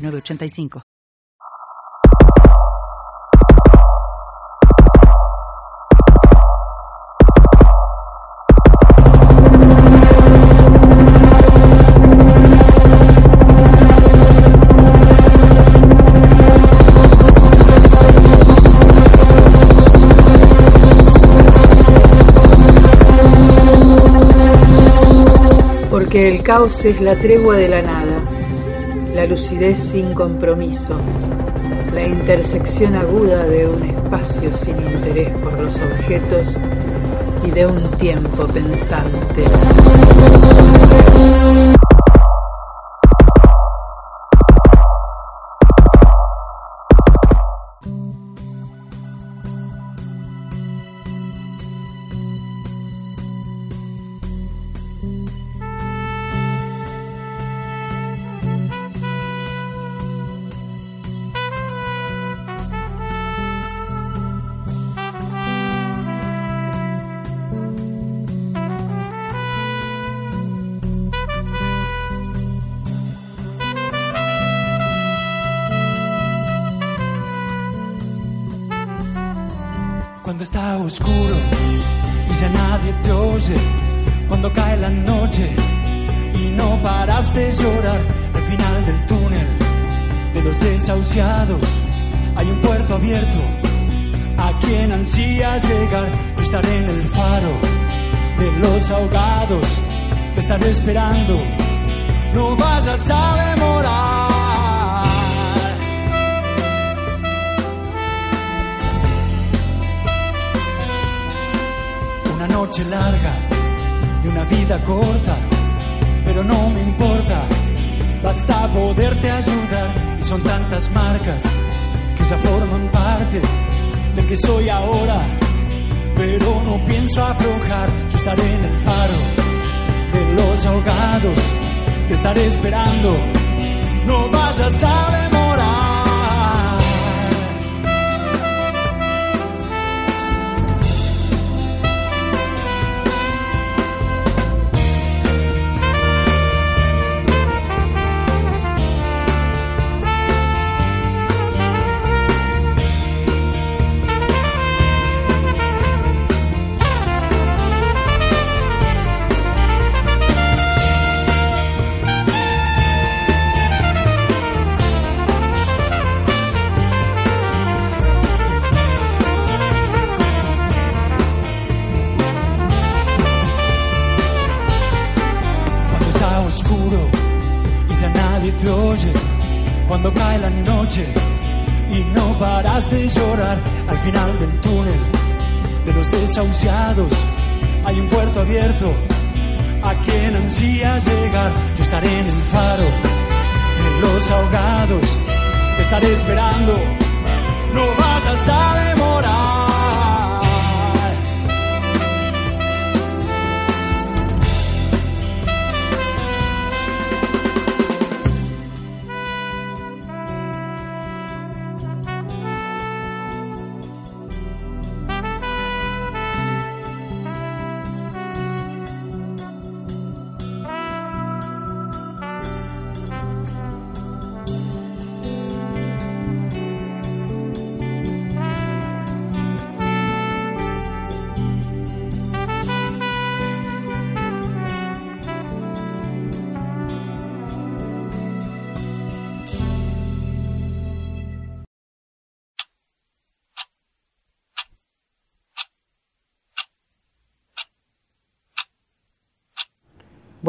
906985. Porque el caos es la tregua de la nada, la lucidez sin compromiso, la intersección aguda de un espacio sin interés por los objetos y de un tiempo pensante. No paras de llorar, al final del túnel de los desahuciados hay un puerto abierto a quien ansía llegar. Yo estaré en el faro de los ahogados, te estaré esperando, no vayas a demorar. Una noche larga y una vida corta, pero no me importa, basta poderte ayudar. Y son tantas marcas que ya forman parte del que soy ahora, pero no pienso aflojar. Yo estaré en el faro de los ahogados, te estaré esperando, no vayas a hay un puerto abierto a quien ansía llegar. Yo estaré en el faro de los ahogados, estaré esperando, no vayas a demorar.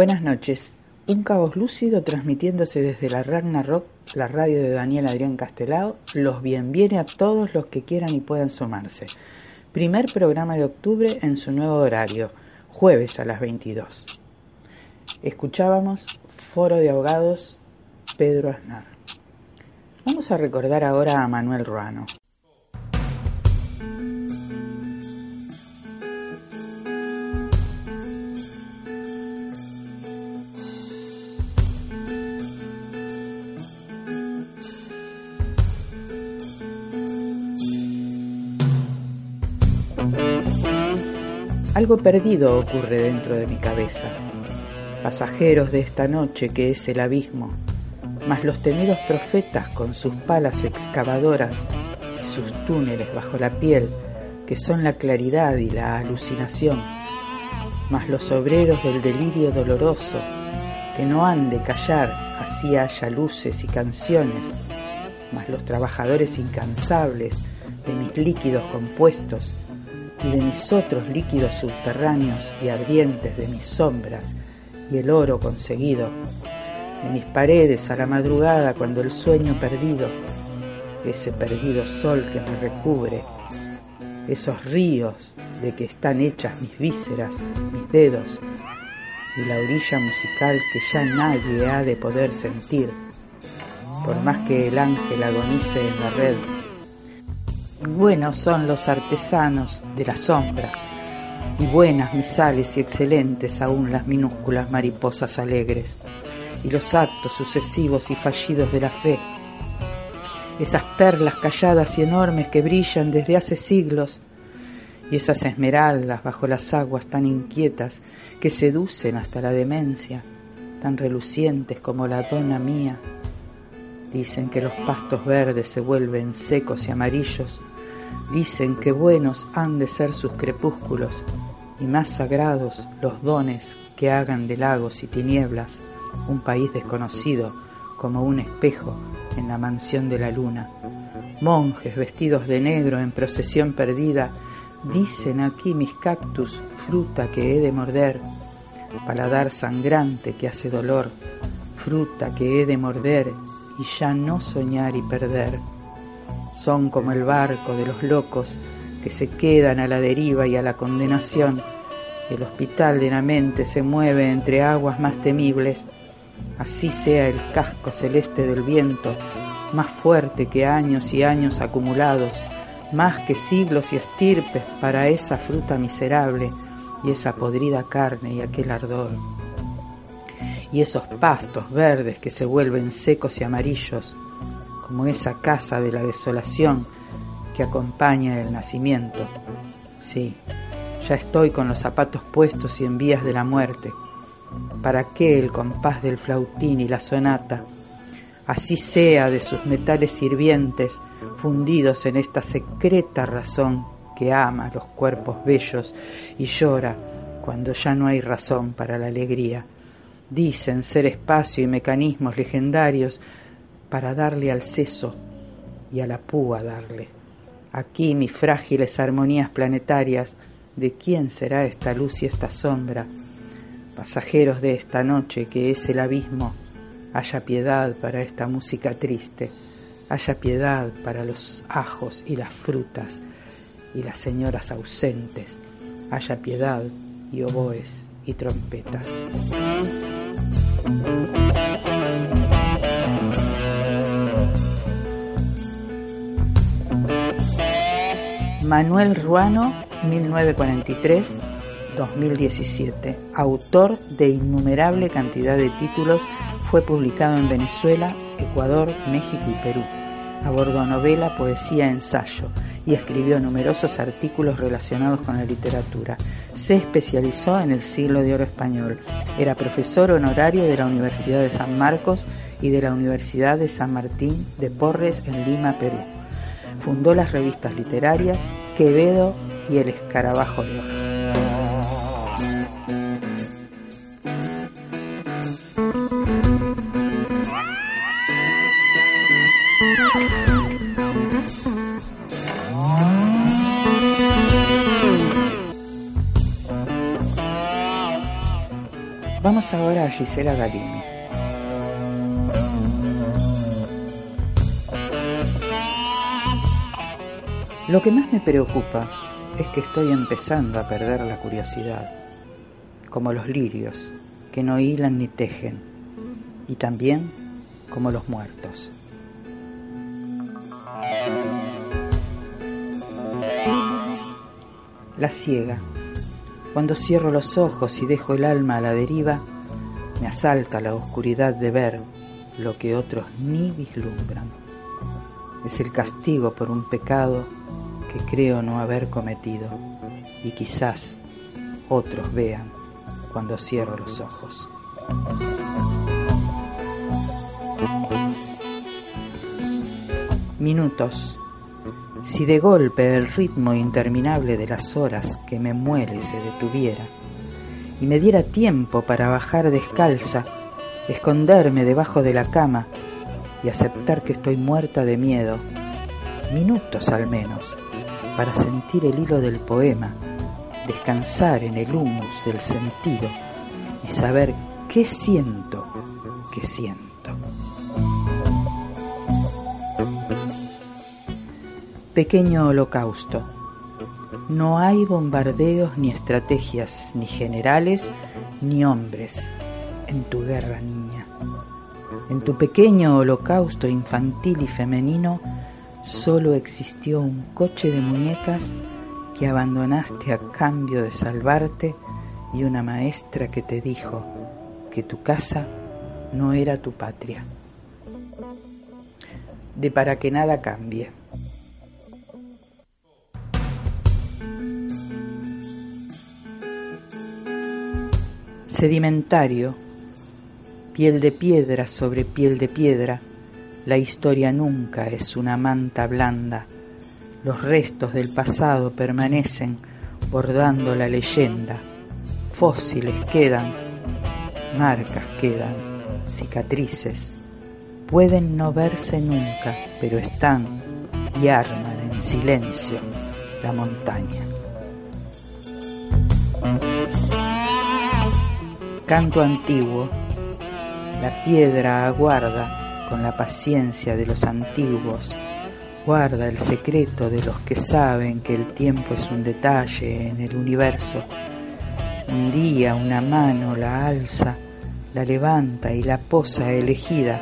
Buenas noches. Un caos lúcido transmitiéndose desde la Ragnarok, la radio de Daniel Adrián Castelao, los bienviene a todos los que quieran y puedan sumarse. Primer programa de octubre en su nuevo horario, jueves a las 22. Escuchábamos Foro de Ahogados, Pedro Aznar. Vamos a recordar ahora a Manuel Ruano. Algo perdido ocurre dentro de mi cabeza. Pasajeros de esta noche que es el abismo, mas los temidos profetas con sus palas excavadoras y sus túneles bajo la piel, que son la claridad y la alucinación, mas los obreros del delirio doloroso, que no han de callar, así haya luces y canciones, mas los trabajadores incansables de mis líquidos compuestos, y de mis otros líquidos subterráneos y ardientes de mis sombras y el oro conseguido, de mis paredes a la madrugada cuando el sueño perdido, ese perdido sol que me recubre, esos ríos de que están hechas mis vísceras, mis dedos, y la orilla musical que ya nadie ha de poder sentir, por más que el ángel agonice en la red buenos son los artesanos de la sombra, y buenas misales y excelentes aún las minúsculas mariposas alegres, y los actos sucesivos y fallidos de la fe, esas perlas calladas y enormes que brillan desde hace siglos, y esas esmeraldas bajo las aguas tan inquietas que seducen hasta la demencia, tan relucientes como la dona mía. Dicen que los pastos verdes se vuelven secos y amarillos Dicen que buenos han de ser sus crepúsculos y más sagrados los dones que hagan de lagos y tinieblas un país desconocido como un espejo en la mansión de la luna. Monjes vestidos de negro en procesión perdida, dicen aquí mis cactus, fruta que he de morder, paladar sangrante que hace dolor, fruta que he de morder y ya no soñar y perder. Son como el barco de los locos que se quedan a la deriva y a la condenación. El hospital de la mente se mueve entre aguas más temibles. Así sea el casco celeste del viento, más fuerte que años y años acumulados, más que siglos y estirpes para esa fruta miserable y esa podrida carne y aquel ardor. Y esos pastos verdes que se vuelven secos y amarillos, como esa casa de la desolación que acompaña el nacimiento. Sí, ya estoy con los zapatos puestos y en vías de la muerte. ¿Para qué el compás del flautín y la sonata? Así sea de sus metales sirvientes fundidos en esta secreta razón que ama los cuerpos bellos y llora cuando ya no hay razón para la alegría. Dicen ser espacio y mecanismos legendarios para darle al seso y a la púa darle. Aquí mis frágiles armonías planetarias, ¿de quién será esta luz y esta sombra? Pasajeros de esta noche que es el abismo, haya piedad para esta música triste, haya piedad para los ajos y las frutas y las señoras ausentes, haya piedad y oboes y trompetas. Manuel Ruano, 1943-2017, autor de innumerable cantidad de títulos, fue publicado en Venezuela, Ecuador, México y Perú. Abordó novela, poesía, ensayo y escribió numerosos artículos relacionados con la literatura. Se especializó en el siglo de oro español. Era profesor honorario de la Universidad de San Marcos y de la Universidad de San Martín de Porres en Lima, Perú. Fundó las revistas literarias Quevedo y El Escarabajo de Oro. Vamos ahora a Gisela Galini. Lo que más me preocupa es que estoy empezando a perder la curiosidad, como los lirios, que no hilan ni tejen, y también como los muertos. La ciega. Cuando cierro los ojos y dejo el alma a la deriva, me asalta la oscuridad de ver lo que otros ni vislumbran. Es el castigo por un pecado que creo no haber cometido y quizás otros vean cuando cierro los ojos. Minutos si de golpe el ritmo interminable de las horas que me muele se detuviera y me diera tiempo para bajar descalza, esconderme debajo de la cama y aceptar que estoy muerta de miedo, minutos al menos, para sentir el hilo del poema, descansar en el humus del sentido y saber qué siento que siento. Pequeño holocausto. No hay bombardeos ni estrategias, ni generales, ni hombres en tu guerra, niña. En tu pequeño holocausto infantil y femenino solo existió un coche de muñecas que abandonaste a cambio de salvarte y una maestra que te dijo que tu casa no era tu patria. De para que nada cambie. sedimentario, piel de piedra sobre piel de piedra, la historia nunca es una manta blanda, los restos del pasado permanecen bordando la leyenda, fósiles quedan, marcas quedan, cicatrices, pueden no verse nunca, pero están y arman en silencio la montaña. Canto antiguo. La piedra aguarda con la paciencia de los antiguos, guarda el secreto de los que saben que el tiempo es un detalle en el universo. Un día una mano la alza, la levanta y la posa elegida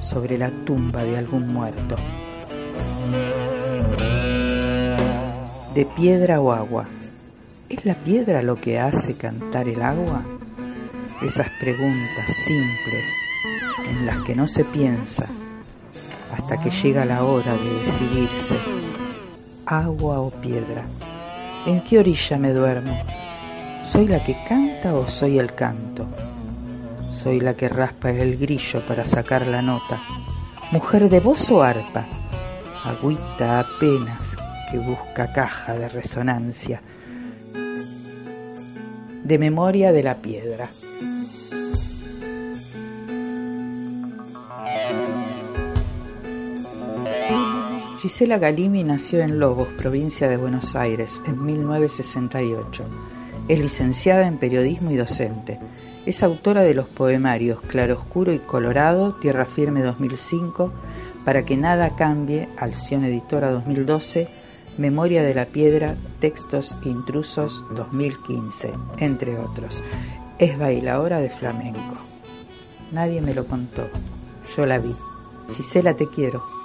sobre la tumba de algún muerto. De piedra o agua. ¿Es la piedra lo que hace cantar el agua? esas preguntas simples en las que no se piensa hasta que llega la hora de decidirse, agua o piedra, ¿en qué orilla me duermo? ¿Soy la que canta o soy el canto? Soy la que raspa el grillo para sacar la nota. ¿Mujer de voz o arpa? Agüita apenas que busca caja de resonancia. De memoria de la piedra. Gisela Galimi nació en Lobos, provincia de Buenos Aires, en 1968. Es licenciada en periodismo y docente. Es autora de los poemarios Claroscuro y Colorado, Tierra Firme 2005, Para que nada cambie, Alción Editora 2012, Memoria de la Piedra, Textos Intrusos 2015, entre otros. Es bailadora de flamenco. Nadie me lo contó, yo la vi. Gisela, te quiero.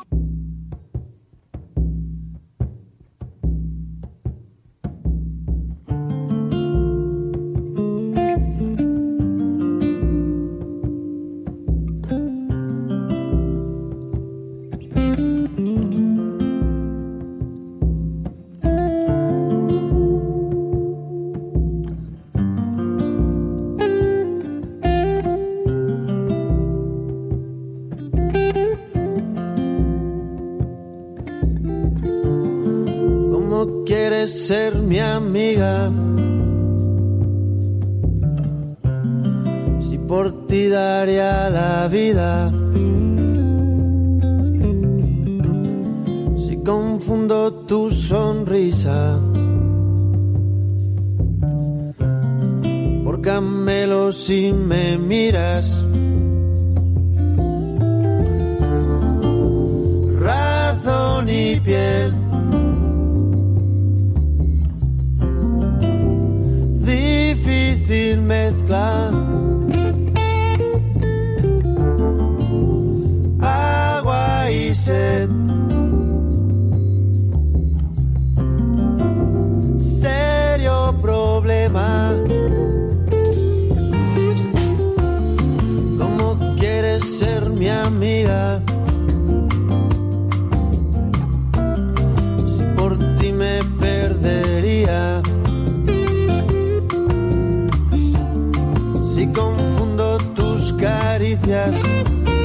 Jones.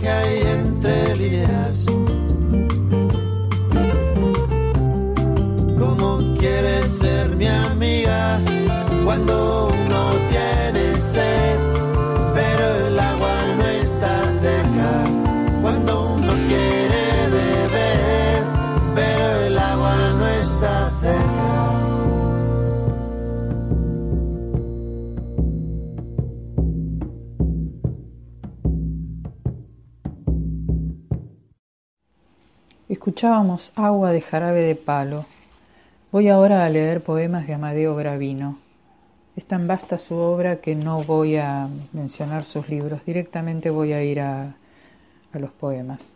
Mensaje ahí entre líneas. Escuchábamos Agua de jarabe de palo. Voy ahora a leer poemas de Amadeo Gravino. Es tan vasta su obra que no voy a mencionar sus libros, directamente voy a ir a, los poemas.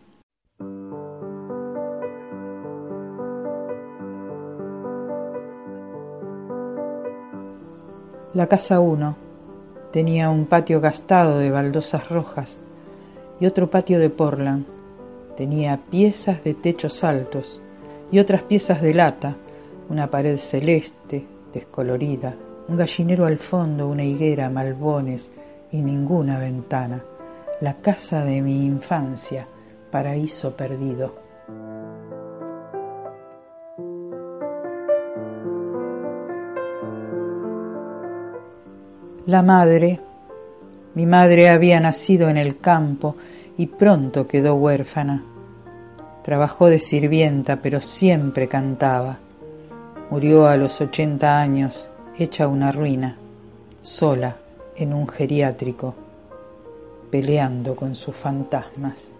La casa 1 tenía un patio gastado de baldosas rojas y otro patio de portland. Tenía piezas de techos altos y otras piezas de lata, una pared celeste, descolorida, un gallinero al fondo, una higuera, malbones y ninguna ventana. La casa de mi infancia, paraíso perdido. La madre, mi madre había nacido en el campo y pronto quedó huérfana. Trabajó de sirvienta, pero siempre cantaba. Murió a los ochenta años, hecha una ruina, sola en un geriátrico, peleando con sus fantasmas.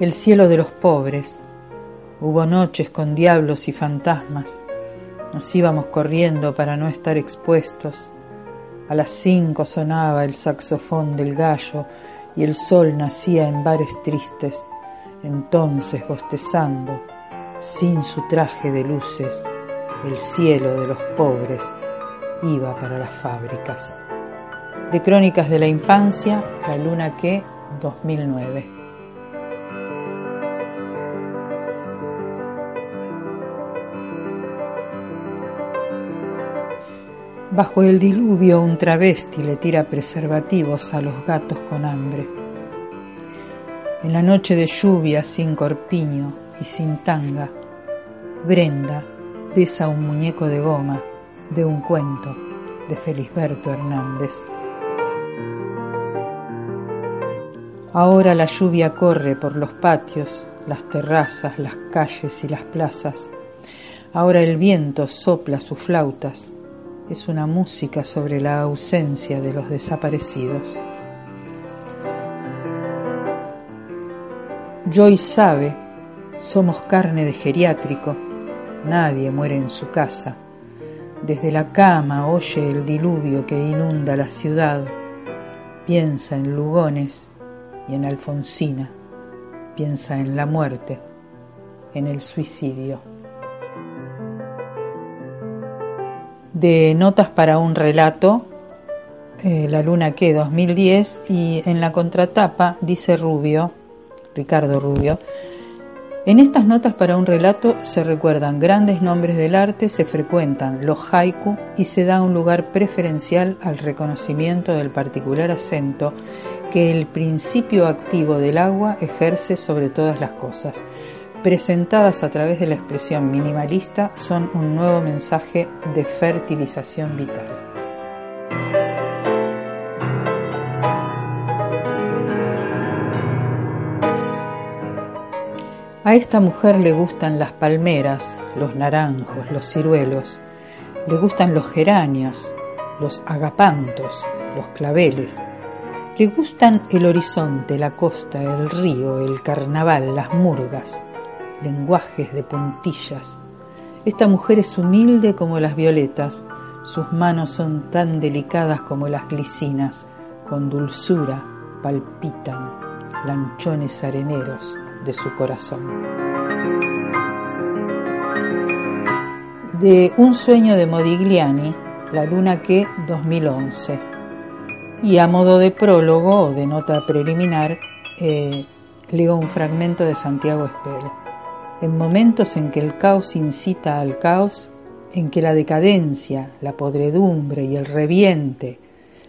El cielo de los pobres. Hubo noches con diablos y fantasmas. Nos íbamos corriendo para no estar expuestos. A las cinco sonaba el saxofón del gallo y el sol nacía en bares tristes. Entonces, bostezando, sin su traje de luces, el cielo de los pobres iba para las fábricas. De Crónicas de la Infancia, La Luna que, 2009. Bajo el diluvio un travesti le tira preservativos a los gatos con hambre. En la noche de lluvia sin corpiño y sin tanga, Brenda besa un muñeco de goma de un cuento de Felisberto Hernández. Ahora la lluvia corre por los patios, las terrazas, las calles y las plazas. Ahora el viento sopla sus flautas es una música sobre la ausencia de los desaparecidos. Joy sabe, somos carne de geriátrico, nadie muere en su casa. Desde la cama oye el diluvio que inunda la ciudad, piensa en Lugones y en Alfonsina, piensa en la muerte, en el suicidio. De Notas para un relato, eh, La Luna que 2010, y en la contratapa dice Rubio, Ricardo Rubio. En estas notas para un relato se recuerdan grandes nombres del arte, se frecuentan los haiku y se da un lugar preferencial al reconocimiento del particular acento que el principio activo del agua ejerce sobre todas las cosas. Presentadas a través de la expresión minimalista, son un nuevo mensaje de fertilización vital. A esta mujer le gustan las palmeras, los naranjos, los ciruelos, le gustan los geranios, los agapantos, los claveles, le gustan el horizonte, la costa, el río, el carnaval, las murgas, lenguajes de puntillas. Esta mujer es humilde como las violetas, sus manos son tan delicadas como las glicinas, con dulzura palpitan lanchones areneros de su corazón. De Un sueño de Modigliani, La luna que 2011. Y a modo de prólogo o de nota preliminar, eh, leo un fragmento de Santiago Espel. En momentos en que el caos incita al caos, en que la decadencia, la podredumbre y el reviente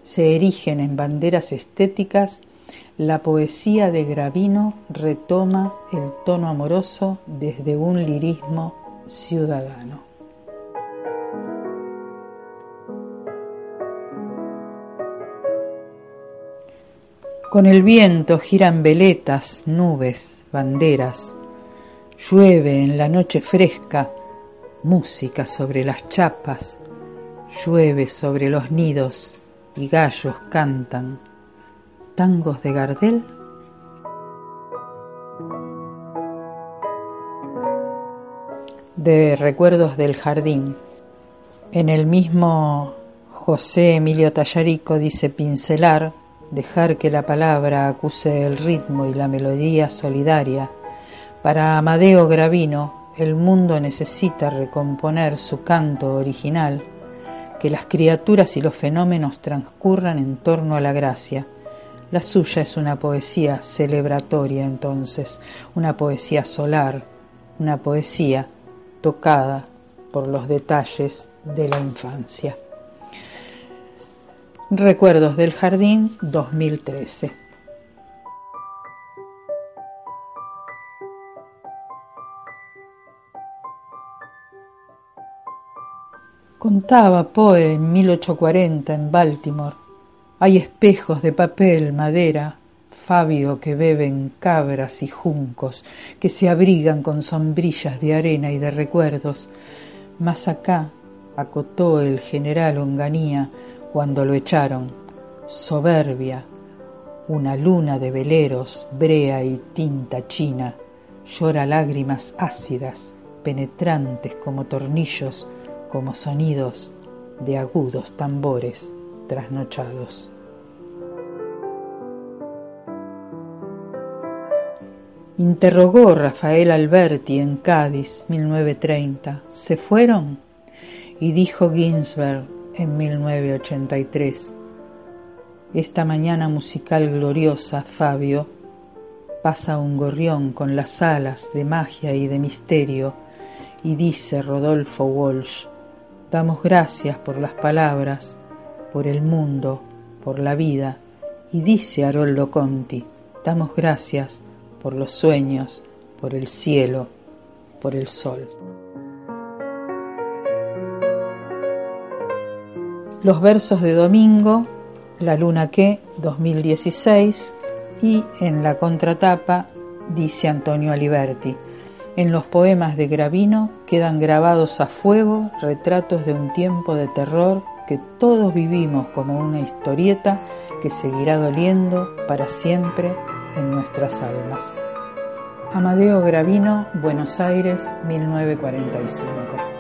se erigen en banderas estéticas, la poesía de Gravino retoma el tono amoroso desde un lirismo ciudadano. Con el viento giran veletas, nubes, banderas. Llueve en la noche fresca, música sobre las chapas. Llueve sobre los nidos y gallos cantan tangos de Gardel? De Recuerdos del Jardín. En el mismo José Emilio Tallarico dice pincelar, dejar que la palabra acuse el ritmo y la melodía solidaria. Para Amadeo Gravino, el mundo necesita recomponer su canto original, que las criaturas y los fenómenos transcurran en torno a la gracia la suya es una poesía celebratoria entonces, una poesía solar, una poesía tocada por los detalles de la infancia. Recuerdos del Jardín 2013. Contaba Poe en 1840 en Baltimore. Hay espejos de papel, madera, Fabio que beben cabras y juncos, que se abrigan con sombrillas de arena y de recuerdos. Más acá, acotó el general Onganía cuando lo echaron, soberbia, una luna de veleros, brea y tinta china, llora lágrimas ácidas, penetrantes como tornillos, como sonidos de agudos tambores trasnochados. Interrogó Rafael Alberti en Cádiz, 1930. ¿Se fueron? Y dijo Ginsberg en 1983. Esta mañana musical gloriosa, Fabio, pasa un gorrión con las alas de magia y de misterio, y dice Rodolfo Walsh, damos gracias por las palabras, por el mundo, por la vida, y dice Haroldo Conti, damos gracias por los sueños, por el cielo, por el sol. Los versos de Domingo, La Luna que, 2016, y en la contratapa dice Antonio Aliberti. En los poemas de Gravino quedan grabados a fuego retratos de un tiempo de terror que todos vivimos como una historieta que seguirá doliendo para siempre en nuestras almas. Amadeo Gravino, Buenos Aires, 1945.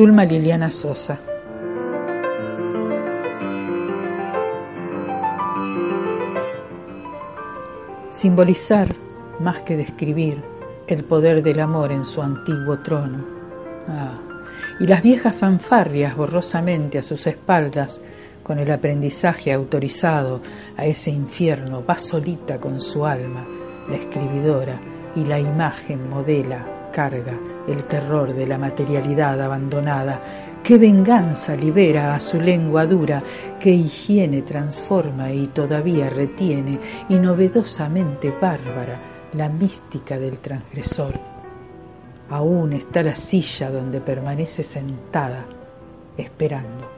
Zulma Liliana Sosa. Simbolizar, más que describir, el poder del amor en su antiguo trono. Ah, y las viejas fanfarrias borrosamente a sus espaldas, con el aprendizaje autorizado a ese infierno, va solita con su alma, la escribidora, y la imagen modela, carga el terror de la materialidad abandonada, qué venganza libera a su lengua dura, qué higiene transforma y todavía retiene, y novedosamente bárbara, la mística del transgresor. Aún está la silla donde permanece sentada, esperando.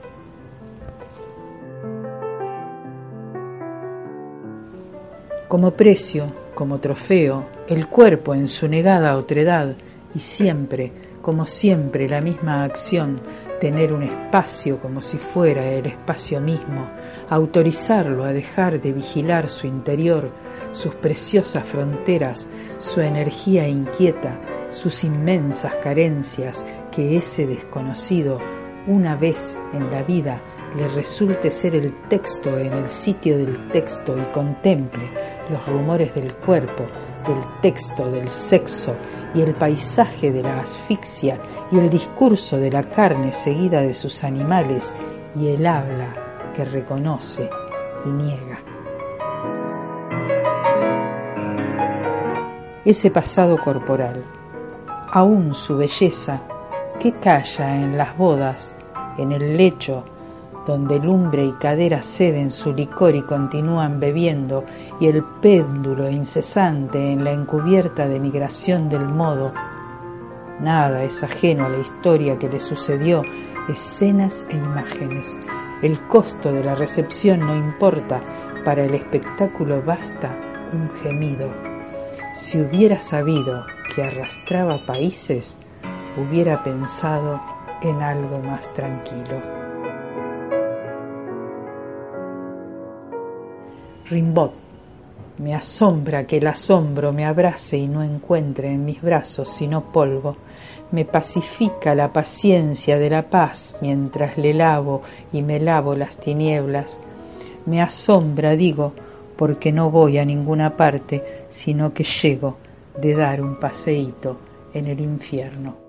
Como precio, como trofeo, el cuerpo en su negada otredad, y siempre, como siempre, la misma acción, tener un espacio como si fuera el espacio mismo, autorizarlo a dejar de vigilar su interior, sus preciosas fronteras, su energía inquieta, sus inmensas carencias, que ese desconocido, una vez en la vida, le resulte ser el texto en el sitio del texto y contemple los rumores del cuerpo, del texto, del sexo y el paisaje de la asfixia y el discurso de la carne seguida de sus animales y el habla que reconoce y niega. ese pasado corporal, aún su belleza, que calla en las bodas, en el lecho, donde lumbre y cadera ceden su licor y continúan bebiendo, y el péndulo incesante en la encubierta denigración del modo. Nada es ajeno a la historia que le sucedió, escenas e imágenes. El costo de la recepción no importa, para el espectáculo basta un gemido. Si hubiera sabido que arrastraba países, hubiera pensado en algo más tranquilo. Rimbot, me asombra que el asombro me abrace y no encuentre en mis brazos sino polvo. Me pacifica la paciencia de la paz mientras le lavo y me lavo las tinieblas. Me asombra, digo, porque no voy a ninguna parte, sino que llego de dar un paseíto en el infierno.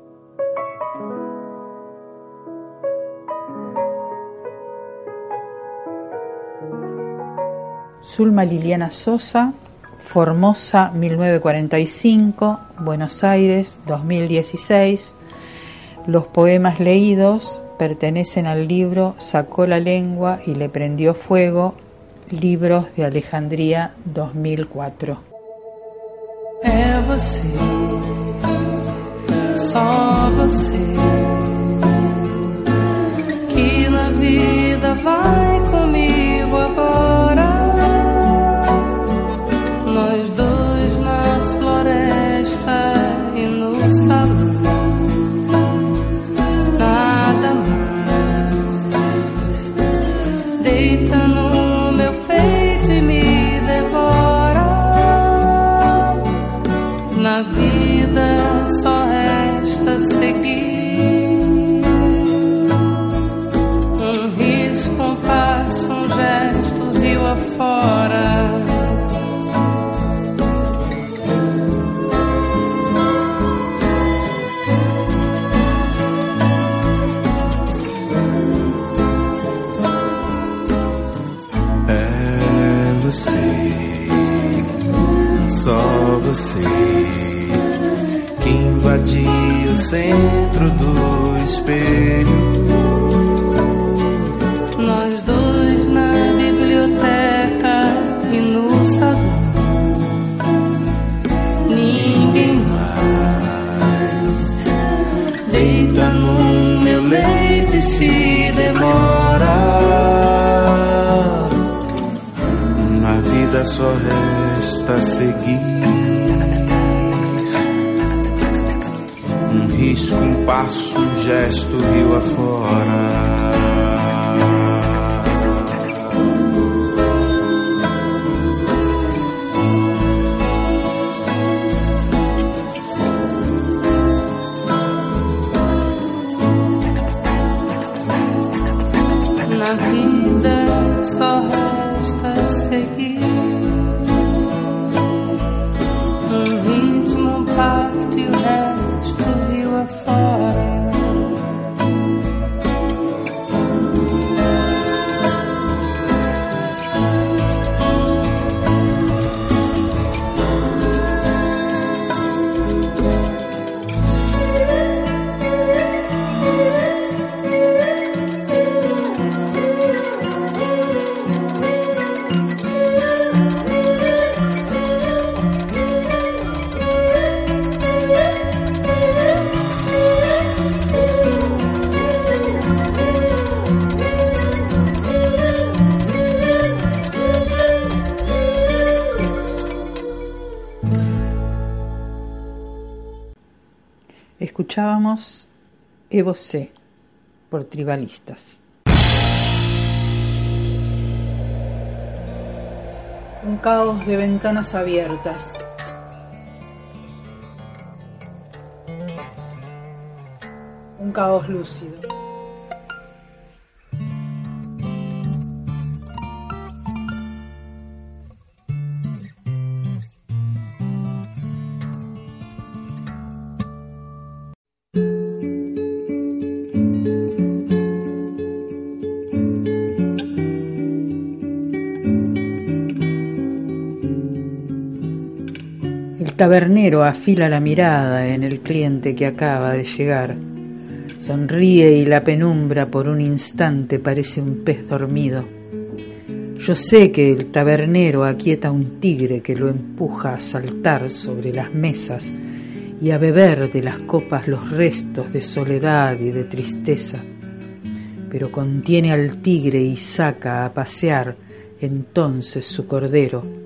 Zulma Liliana Sosa, Formosa 1945, Buenos Aires 2016. Los poemas leídos pertenecen al libro Sacó la lengua y le prendió fuego Libros de Alejandría 2004. É você, que na vida vai centro do espelho. Nós dois na biblioteca e no salão. Ninguém mais Deita no meu leito e se demora. Na vida só resta seguir. Passo, um gesto, rio afora. na vida só Escuchábamos Evo C por Tribalistas. Un caos de ventanas abiertas. Un caos lúcido. Tabernero afila la mirada en el cliente que acaba de llegar. Sonríe y la penumbra por un instante parece un pez dormido. Yo sé que el tabernero aquieta un tigre que lo empuja a saltar sobre las mesas y a beber de las copas los restos de soledad y de tristeza, pero contiene al tigre y saca a pasear entonces su cordero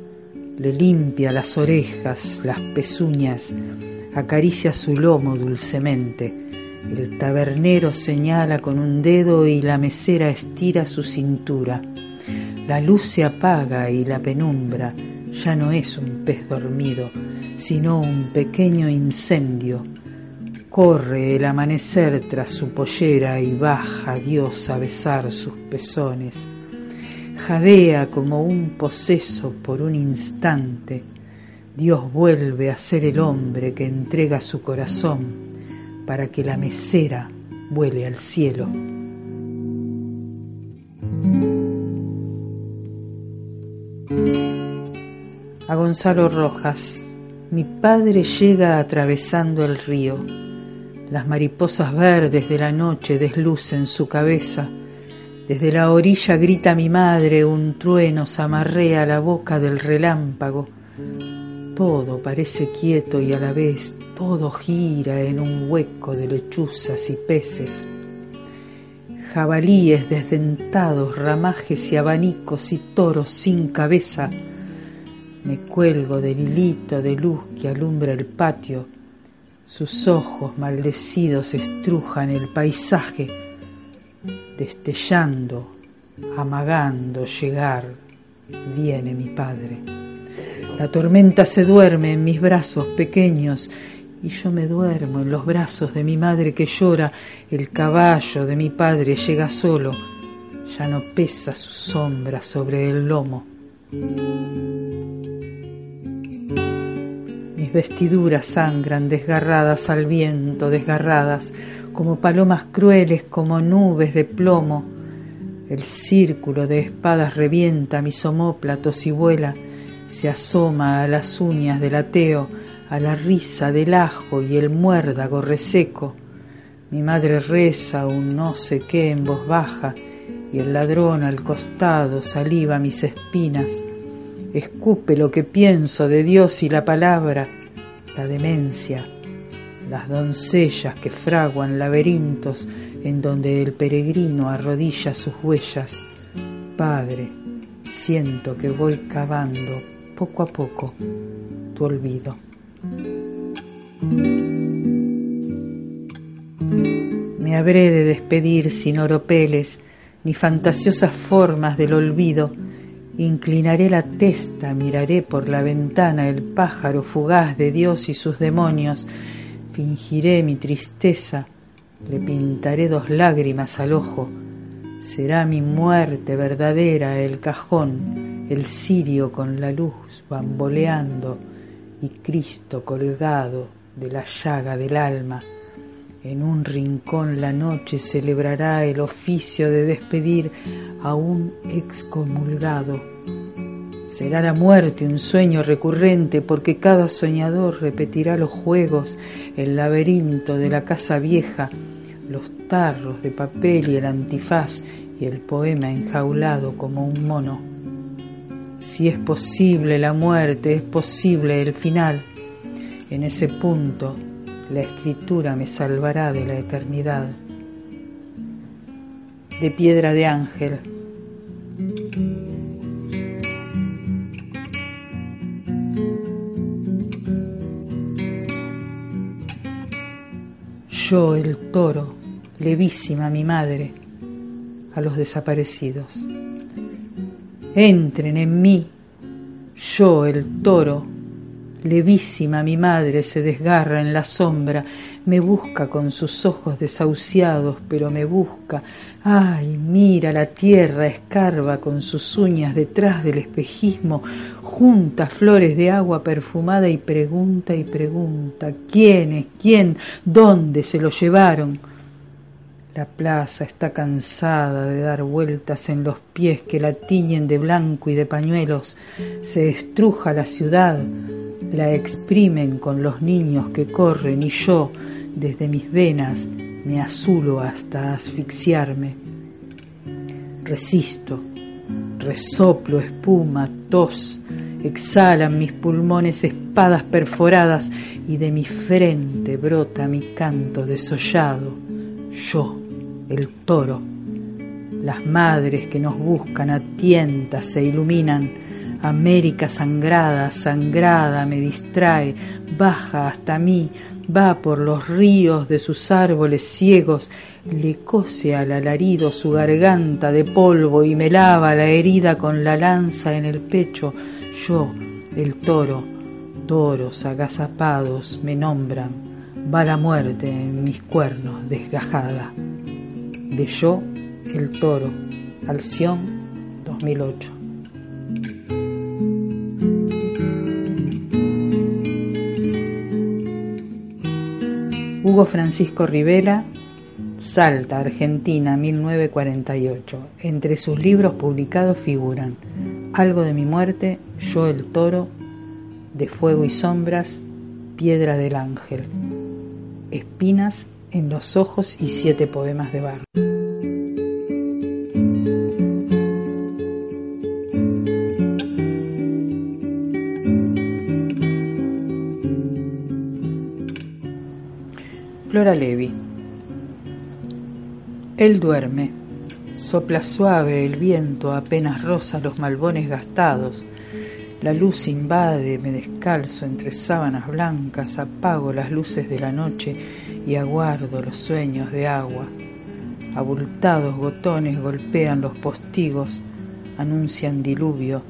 le limpia las orejas, las pezuñas, acaricia su lomo dulcemente. El tabernero señala con un dedo y la mesera estira su cintura. La luz se apaga y la penumbra ya no es un pez dormido, sino un pequeño incendio. Corre el amanecer tras su pollera y baja Dios a besar sus pezones jadea como un poseso por un instante, Dios vuelve a ser el hombre que entrega su corazón para que la mesera vuele al cielo. A Gonzalo Rojas, mi padre llega atravesando el río. Las mariposas verdes de la noche deslucen su cabeza desde la orilla grita mi madre, un trueno zamarrea la boca del relámpago. Todo parece quieto y a la vez todo gira en un hueco de lechuzas y peces. Jabalíes desdentados, ramajes y abanicos y toros sin cabeza. Me cuelgo del hilito de luz que alumbra el patio. Sus ojos maldecidos estrujan el paisaje destellando, amagando llegar, viene mi Padre. La tormenta se duerme en mis brazos pequeños y yo me duermo en los brazos de mi madre que llora. El caballo de mi padre llega solo, ya no pesa su sombra sobre el lomo. Vestiduras sangran desgarradas al viento, desgarradas como palomas crueles, como nubes de plomo. El círculo de espadas revienta mis omóplatos y vuela, se asoma a las uñas del ateo, a la risa del ajo y el muérdago reseco. Mi madre reza un no sé qué en voz baja y el ladrón al costado saliva mis espinas. Escupe lo que pienso de Dios y la palabra, demencia las doncellas que fraguan laberintos en donde el peregrino arrodilla sus huellas. Padre, siento que voy cavando poco a poco tu olvido. Me habré de despedir sin oropeles ni fantasiosas formas del olvido. Inclinaré la testa, miraré por la ventana el pájaro fugaz de Dios y sus demonios, fingiré mi tristeza, le pintaré dos lágrimas al ojo, será mi muerte verdadera el cajón, el cirio con la luz bamboleando y Cristo colgado de la llaga del alma. En un rincón la noche celebrará el oficio de despedir a un excomulgado Será la muerte un sueño recurrente porque cada soñador repetirá los juegos, el laberinto de la casa vieja, los tarros de papel y el antifaz y el poema enjaulado como un mono. Si es posible la muerte, es posible el final. En ese punto la escritura me salvará de la eternidad. De piedra de ángel. yo el toro, levísima mi madre, a los desaparecidos. Entren en mí, yo el toro, levísima mi madre se desgarra en la sombra, me busca con sus ojos desahuciados, pero me busca. Ay, mira la tierra, escarba con sus uñas detrás del espejismo, junta flores de agua perfumada y pregunta y pregunta, ¿quién es quién? ¿Dónde se lo llevaron? La plaza está cansada de dar vueltas en los pies que la tiñen de blanco y de pañuelos. Se estruja la ciudad, la exprimen con los niños que corren y yo, desde mis venas me azulo hasta asfixiarme. Resisto, resoplo espuma, tos, exhalan mis pulmones espadas perforadas y de mi frente brota mi canto desollado. Yo, el toro, las madres que nos buscan a tientas se iluminan. América sangrada, sangrada me distrae, baja hasta mí, va por los ríos de sus árboles ciegos, le cose al alarido su garganta de polvo y me lava la herida con la lanza en el pecho. Yo, el toro, toros agazapados me nombran, va la muerte en mis cuernos desgajada. De yo, el toro, Alción 2008. Hugo Francisco Rivela, Salta, Argentina, 1948. Entre sus libros publicados figuran Algo de mi muerte, Yo el toro, De fuego y sombras, Piedra del ángel, Espinas en los ojos y siete poemas de Barro. Levi. Él duerme. Sopla suave el viento, apenas roza los malbones gastados. La luz invade, me descalzo entre sábanas blancas, apago las luces de la noche y aguardo los sueños de agua. Abultados gotones golpean los postigos, anuncian diluvio.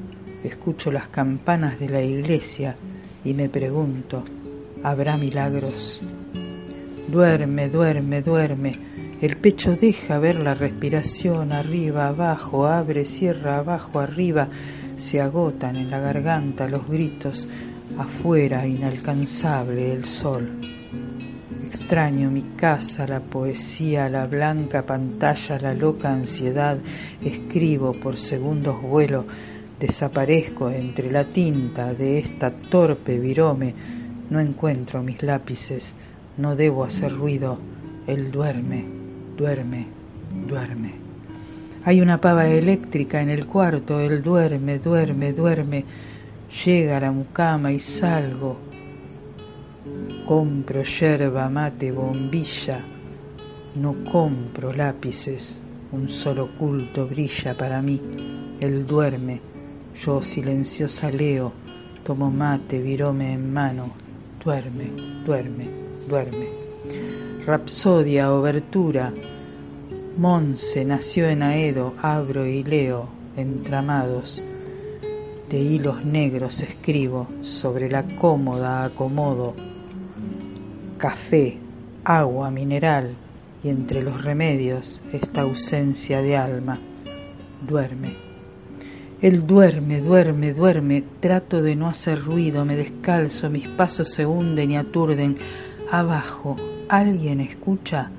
Escucho las campanas de la iglesia y me pregunto, ¿habrá milagros? Duerme, duerme, duerme. El pecho deja ver la respiración arriba, abajo, abre, cierra, abajo, arriba. Se agotan en la garganta los gritos, afuera, inalcanzable el sol. Extraño mi casa, la poesía, la blanca pantalla, la loca ansiedad. Escribo por segundos vuelo, desaparezco entre la tinta de esta torpe virome. No encuentro mis lápices no debo hacer ruido, él duerme, duerme, duerme. Hay una pava eléctrica en el cuarto, él duerme, duerme, duerme. Llega la mucama y salgo. Compro yerba, mate, bombilla. No compro lápices, un solo culto brilla para mí. Él duerme, yo silenciosa leo, tomo mate, virome en mano. Duerme, duerme duerme. Rapsodia, obertura. Monse nació en Aedo, abro y leo, entramados. De hilos negros escribo, sobre la cómoda acomodo. Café, agua mineral y entre los remedios esta ausencia de alma. Duerme. Él duerme, duerme, duerme. Trato de no hacer ruido, me descalzo, mis pasos se hunden y aturden abajo, ¿alguien escucha?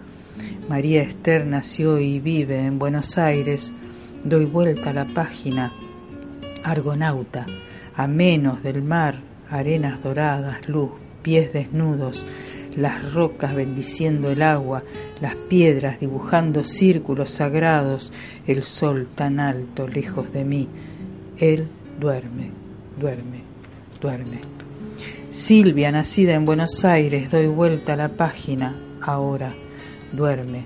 María Esther nació y vive en Buenos Aires. Doy vuelta a la página. Argonauta, a menos del mar, arenas doradas, luz, pies desnudos, las rocas bendiciendo el agua, las piedras dibujando círculos sagrados, el sol tan alto lejos de mí. Él duerme, duerme, duerme. Silvia, nacida en Buenos Aires, doy vuelta a la página, ahora, duerme,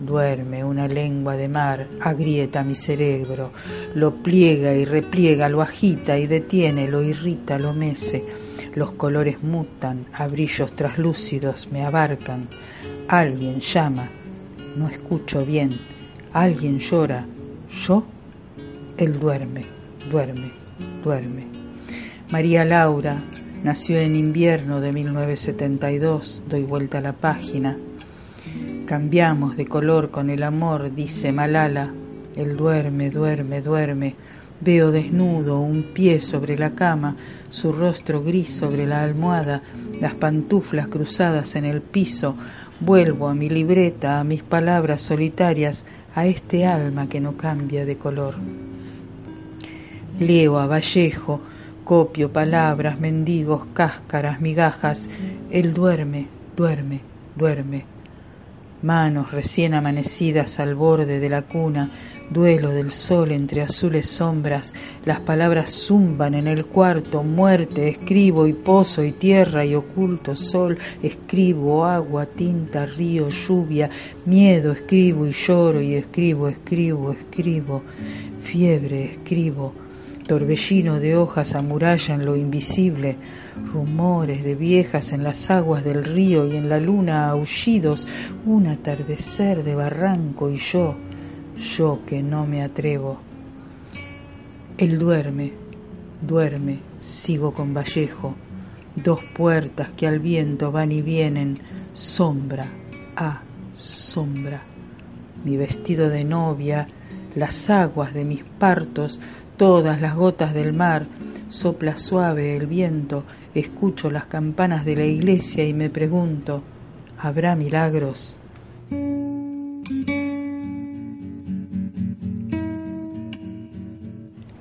duerme, una lengua de mar agrieta mi cerebro, lo pliega y repliega, lo agita y detiene, lo irrita, lo mece, los colores mutan, a brillos traslúcidos me abarcan, Alguien llama, no escucho bien. Alguien llora, yo. Él duerme, duerme, duerme. María Laura nació en invierno de 1972, doy vuelta a la página. Cambiamos de color con el amor, dice Malala. Él duerme, duerme, duerme. Veo desnudo un pie sobre la cama, su rostro gris sobre la almohada, las pantuflas cruzadas en el piso. Vuelvo a mi libreta, a mis palabras solitarias, a este alma que no cambia de color. Leo a Vallejo, copio palabras, mendigos, cáscaras, migajas. Él duerme, duerme, duerme. Manos recién amanecidas al borde de la cuna, duelo del sol entre azules sombras, las palabras zumban en el cuarto, muerte, escribo y pozo y tierra y oculto sol, escribo agua, tinta, río, lluvia, miedo, escribo y lloro y escribo, escribo, escribo, fiebre, escribo, torbellino de hojas amurallan lo invisible, rumores de viejas en las aguas del río y en la luna aullidos, un atardecer de barranco y yo, yo que no me atrevo. Él duerme, duerme, sigo con Vallejo, dos puertas que al viento van y vienen, sombra, ah, sombra. Mi vestido de novia, las aguas de mis partos, todas las gotas del mar, sopla suave el viento, escucho las campanas de la iglesia y me pregunto, ¿habrá milagros?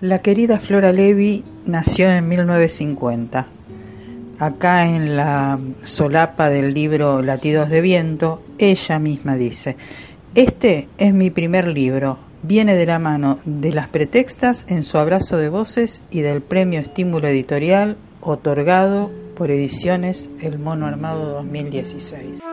La querida Flora Levi nació en 1950. Acá en la solapa del libro Latidos de Viento, ella misma dice, este es mi primer libro, viene de la mano de las pretextas en su abrazo de voces y del premio Estímulo Editorial otorgado por Ediciones El Mono Armado 2016.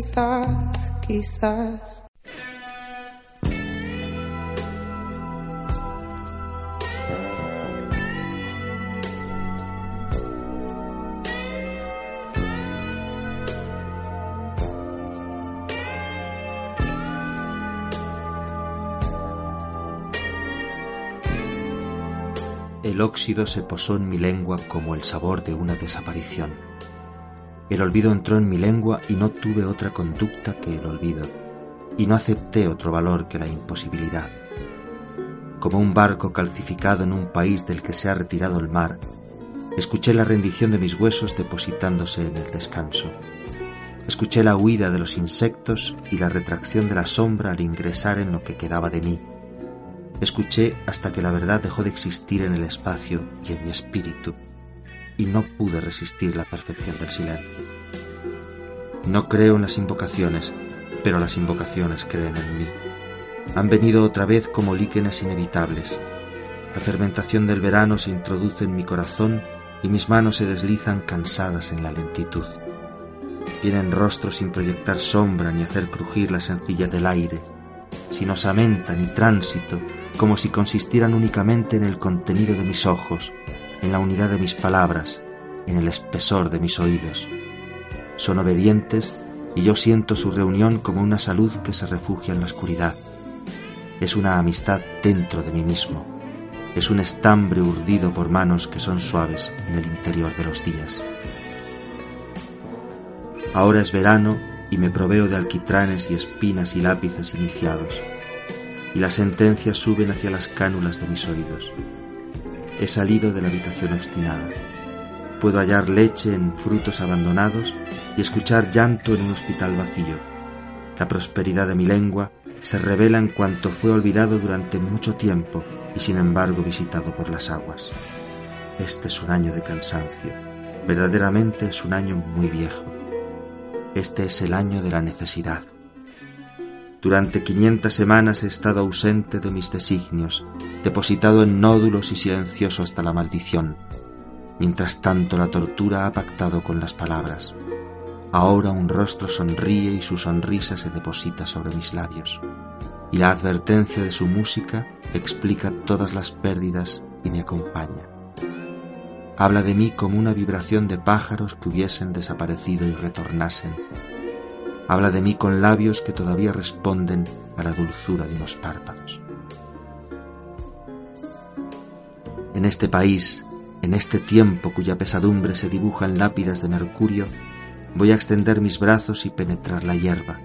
Quizás, quizás. El óxido se posó en mi lengua como el sabor de una desaparición. El olvido entró en mi lengua y no tuve otra conducta que el olvido, y no acepté otro valor que la imposibilidad. Como un barco calcificado en un país del que se ha retirado el mar, escuché la rendición de mis huesos depositándose en el descanso. Escuché la huida de los insectos y la retracción de la sombra al ingresar en lo que quedaba de mí. Escuché hasta que la verdad dejó de existir en el espacio y en mi espíritu y no pude resistir la perfección del silencio. No creo en las invocaciones, pero las invocaciones creen en mí. Han venido otra vez como líquenes inevitables. La fermentación del verano se introduce en mi corazón y mis manos se deslizan cansadas en la lentitud. Vienen rostros sin proyectar sombra ni hacer crujir la sencilla del aire, sin osamenta ni tránsito, como si consistieran únicamente en el contenido de mis ojos, en la unidad de mis palabras, en el espesor de mis oídos. Son obedientes y yo siento su reunión como una salud que se refugia en la oscuridad. Es una amistad dentro de mí mismo. Es un estambre urdido por manos que son suaves en el interior de los días. Ahora es verano y me proveo de alquitranes y espinas y lápices iniciados, y las sentencias suben hacia las cánulas de mis oídos. He salido de la habitación obstinada. Puedo hallar leche en frutos abandonados y escuchar llanto en un hospital vacío. La prosperidad de mi lengua se revela en cuanto fue olvidado durante mucho tiempo y sin embargo visitado por las aguas. Este es un año de cansancio. Verdaderamente es un año muy viejo. Este es el año de la necesidad. Durante quinientas semanas he estado ausente de mis designios, depositado en nódulos y silencioso hasta la maldición. Mientras tanto la tortura ha pactado con las palabras. Ahora un rostro sonríe y su sonrisa se deposita sobre mis labios. Y la advertencia de su música explica todas las pérdidas y me acompaña. Habla de mí como una vibración de pájaros que hubiesen desaparecido y retornasen habla de mí con labios que todavía responden a la dulzura de unos párpados. En este país, en este tiempo cuya pesadumbre se dibuja en lápidas de mercurio, voy a extender mis brazos y penetrar la hierba.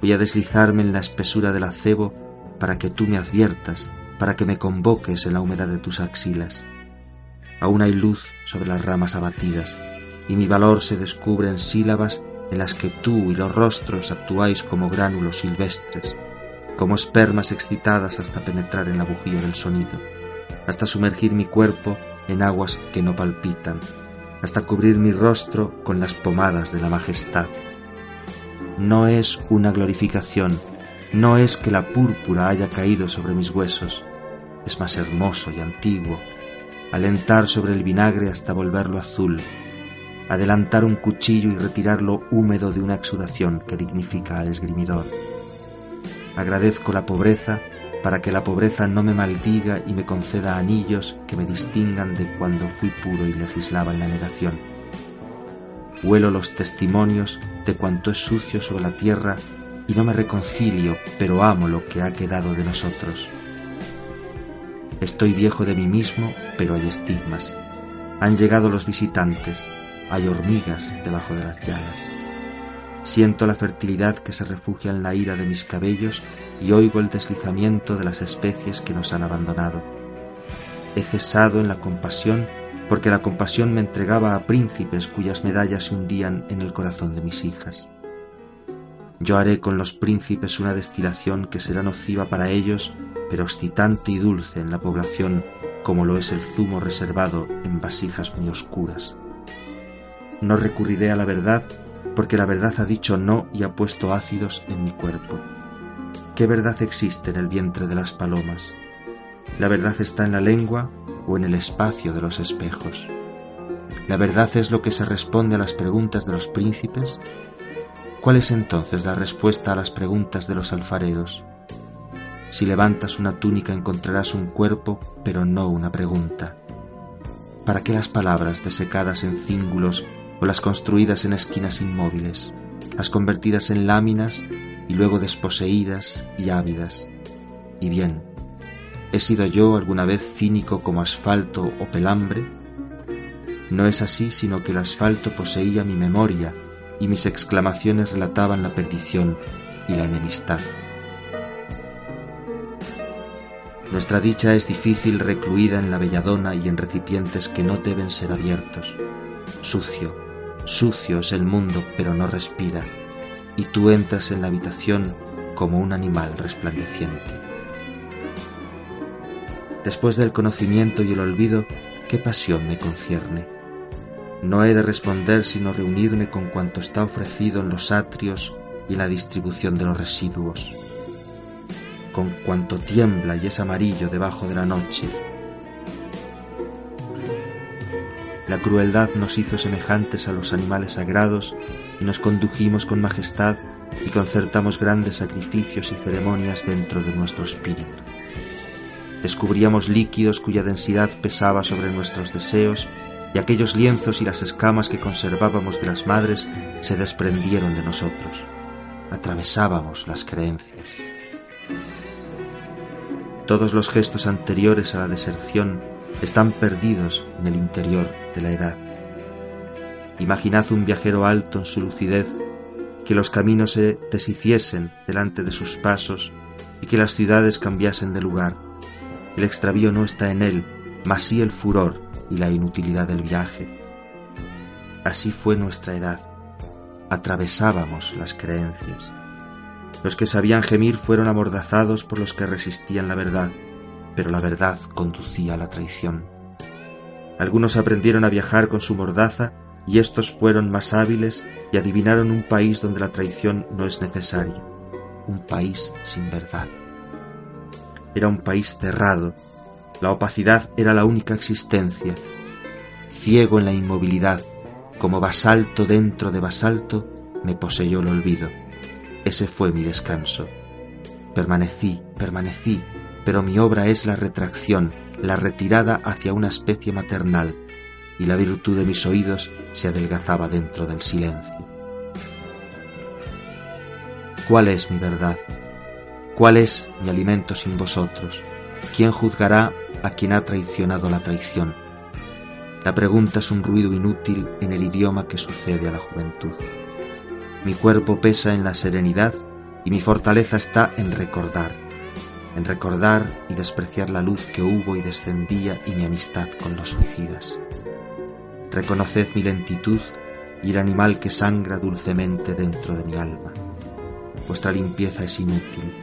Voy a deslizarme en la espesura del acebo para que tú me adviertas, para que me convoques en la humedad de tus axilas. Aún hay luz sobre las ramas abatidas, y mi valor se descubre en sílabas en las que tú y los rostros actuáis como gránulos silvestres, como espermas excitadas hasta penetrar en la bujía del sonido, hasta sumergir mi cuerpo en aguas que no palpitan, hasta cubrir mi rostro con las pomadas de la majestad. No es una glorificación, no es que la púrpura haya caído sobre mis huesos, es más hermoso y antiguo, alentar sobre el vinagre hasta volverlo azul, adelantar un cuchillo y retirarlo húmedo de una exudación que dignifica al esgrimidor. Agradezco la pobreza para que la pobreza no me maldiga y me conceda anillos que me distingan de cuando fui puro y legislaba en la negación. Huelo los testimonios de cuanto es sucio sobre la tierra y no me reconcilio, pero amo lo que ha quedado de nosotros. Estoy viejo de mí mismo, pero hay estigmas. Han llegado los visitantes, hay hormigas debajo de las llagas. Siento la fertilidad que se refugia en la ira de mis cabellos y oigo el deslizamiento de las especies que nos han abandonado. He cesado en la compasión porque la compasión me entregaba a príncipes cuyas medallas se hundían en el corazón de mis hijas. Yo haré con los príncipes una destilación que será nociva para ellos, pero excitante y dulce en la población, como lo es el zumo reservado en vasijas muy oscuras. No recurriré a la verdad, porque la verdad ha dicho no y ha puesto ácidos en mi cuerpo. ¿Qué verdad existe en el vientre de las palomas? ¿La verdad está en la lengua o en el espacio de los espejos? ¿La verdad es lo que se responde a las preguntas de los príncipes? ¿Cuál es entonces la respuesta a las preguntas de los alfareros? Si levantas una túnica encontrarás un cuerpo, pero no una pregunta. ¿Para qué las palabras desecadas en cíngulos o las construidas en esquinas inmóviles, las convertidas en láminas y luego desposeídas y ávidas? Y bien, ¿he sido yo alguna vez cínico como asfalto o pelambre? No es así, sino que el asfalto poseía mi memoria y mis exclamaciones relataban la perdición y la enemistad. Nuestra dicha es difícil recluida en la belladona y en recipientes que no deben ser abiertos. Sucio, sucio es el mundo, pero no respira, y tú entras en la habitación como un animal resplandeciente. Después del conocimiento y el olvido, ¿qué pasión me concierne? No he de responder sino reunirme con cuanto está ofrecido en los atrios y la distribución de los residuos, con cuanto tiembla y es amarillo debajo de la noche. La crueldad nos hizo semejantes a los animales sagrados y nos condujimos con majestad y concertamos grandes sacrificios y ceremonias dentro de nuestro espíritu. Descubríamos líquidos cuya densidad pesaba sobre nuestros deseos y aquellos lienzos y las escamas que conservábamos de las madres se desprendieron de nosotros. Atravesábamos las creencias. Todos los gestos anteriores a la deserción están perdidos en el interior de la edad. Imaginad un viajero alto en su lucidez, que los caminos se deshiciesen delante de sus pasos y que las ciudades cambiasen de lugar. El extravío no está en él, mas sí el furor y la inutilidad del viaje. Así fue nuestra edad. Atravesábamos las creencias. Los que sabían gemir fueron amordazados por los que resistían la verdad, pero la verdad conducía a la traición. Algunos aprendieron a viajar con su mordaza y estos fueron más hábiles y adivinaron un país donde la traición no es necesaria, un país sin verdad. Era un país cerrado la opacidad era la única existencia. Ciego en la inmovilidad, como basalto dentro de basalto, me poseyó el olvido. Ese fue mi descanso. Permanecí, permanecí, pero mi obra es la retracción, la retirada hacia una especie maternal, y la virtud de mis oídos se adelgazaba dentro del silencio. ¿Cuál es mi verdad? ¿Cuál es mi alimento sin vosotros? ¿Quién juzgará a quien ha traicionado la traición? La pregunta es un ruido inútil en el idioma que sucede a la juventud. Mi cuerpo pesa en la serenidad y mi fortaleza está en recordar, en recordar y despreciar la luz que hubo y descendía y mi amistad con los suicidas. Reconoced mi lentitud y el animal que sangra dulcemente dentro de mi alma. Vuestra limpieza es inútil.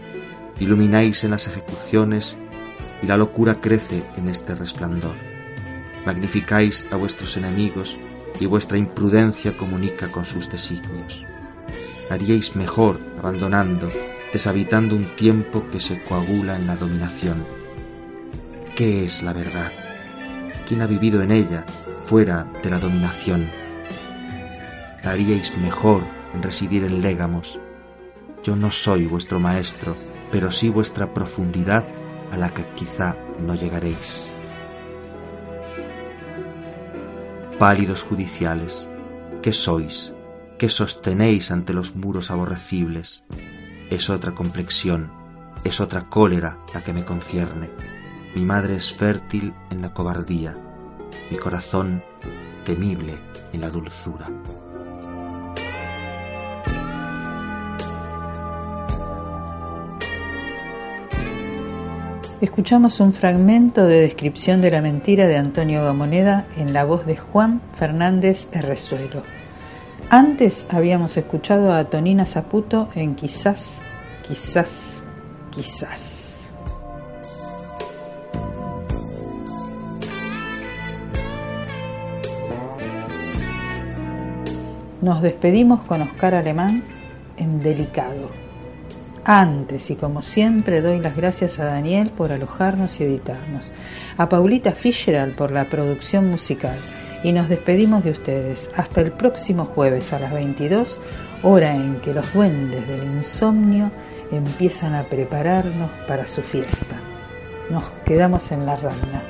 Ilumináis en las ejecuciones y la locura crece en este resplandor. Magnificáis a vuestros enemigos y vuestra imprudencia comunica con sus designios. Haríais mejor abandonando, deshabitando un tiempo que se coagula en la dominación. ¿Qué es la verdad? ¿Quién ha vivido en ella, fuera de la dominación? Haríais mejor en residir en Légamos. Yo no soy vuestro maestro, pero sí vuestra profundidad a la que quizá no llegaréis. Pálidos judiciales, ¿qué sois? ¿Qué sostenéis ante los muros aborrecibles? Es otra complexión, es otra cólera la que me concierne. Mi madre es fértil en la cobardía, mi corazón temible en la dulzura. Escuchamos un fragmento de descripción de la mentira de Antonio Gamoneda en la voz de Juan Fernández Herrezuelo. Antes habíamos escuchado a Tonina Zaputo en Quizás, quizás, quizás. Nos despedimos con Oscar Alemán en Delicado. Antes y como siempre doy las gracias a Daniel por alojarnos y editarnos, a Paulita Fischeral por la producción musical y nos despedimos de ustedes hasta el próximo jueves a las 22, hora en que los duendes del insomnio empiezan a prepararnos para su fiesta. Nos quedamos en la rana.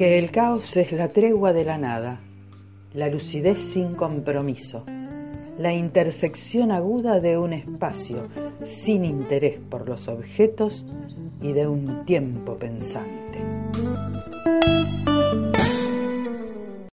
Porque el caos es la tregua de la nada, la lucidez sin compromiso, la intersección aguda de un espacio sin interés por los objetos y de un tiempo pensante.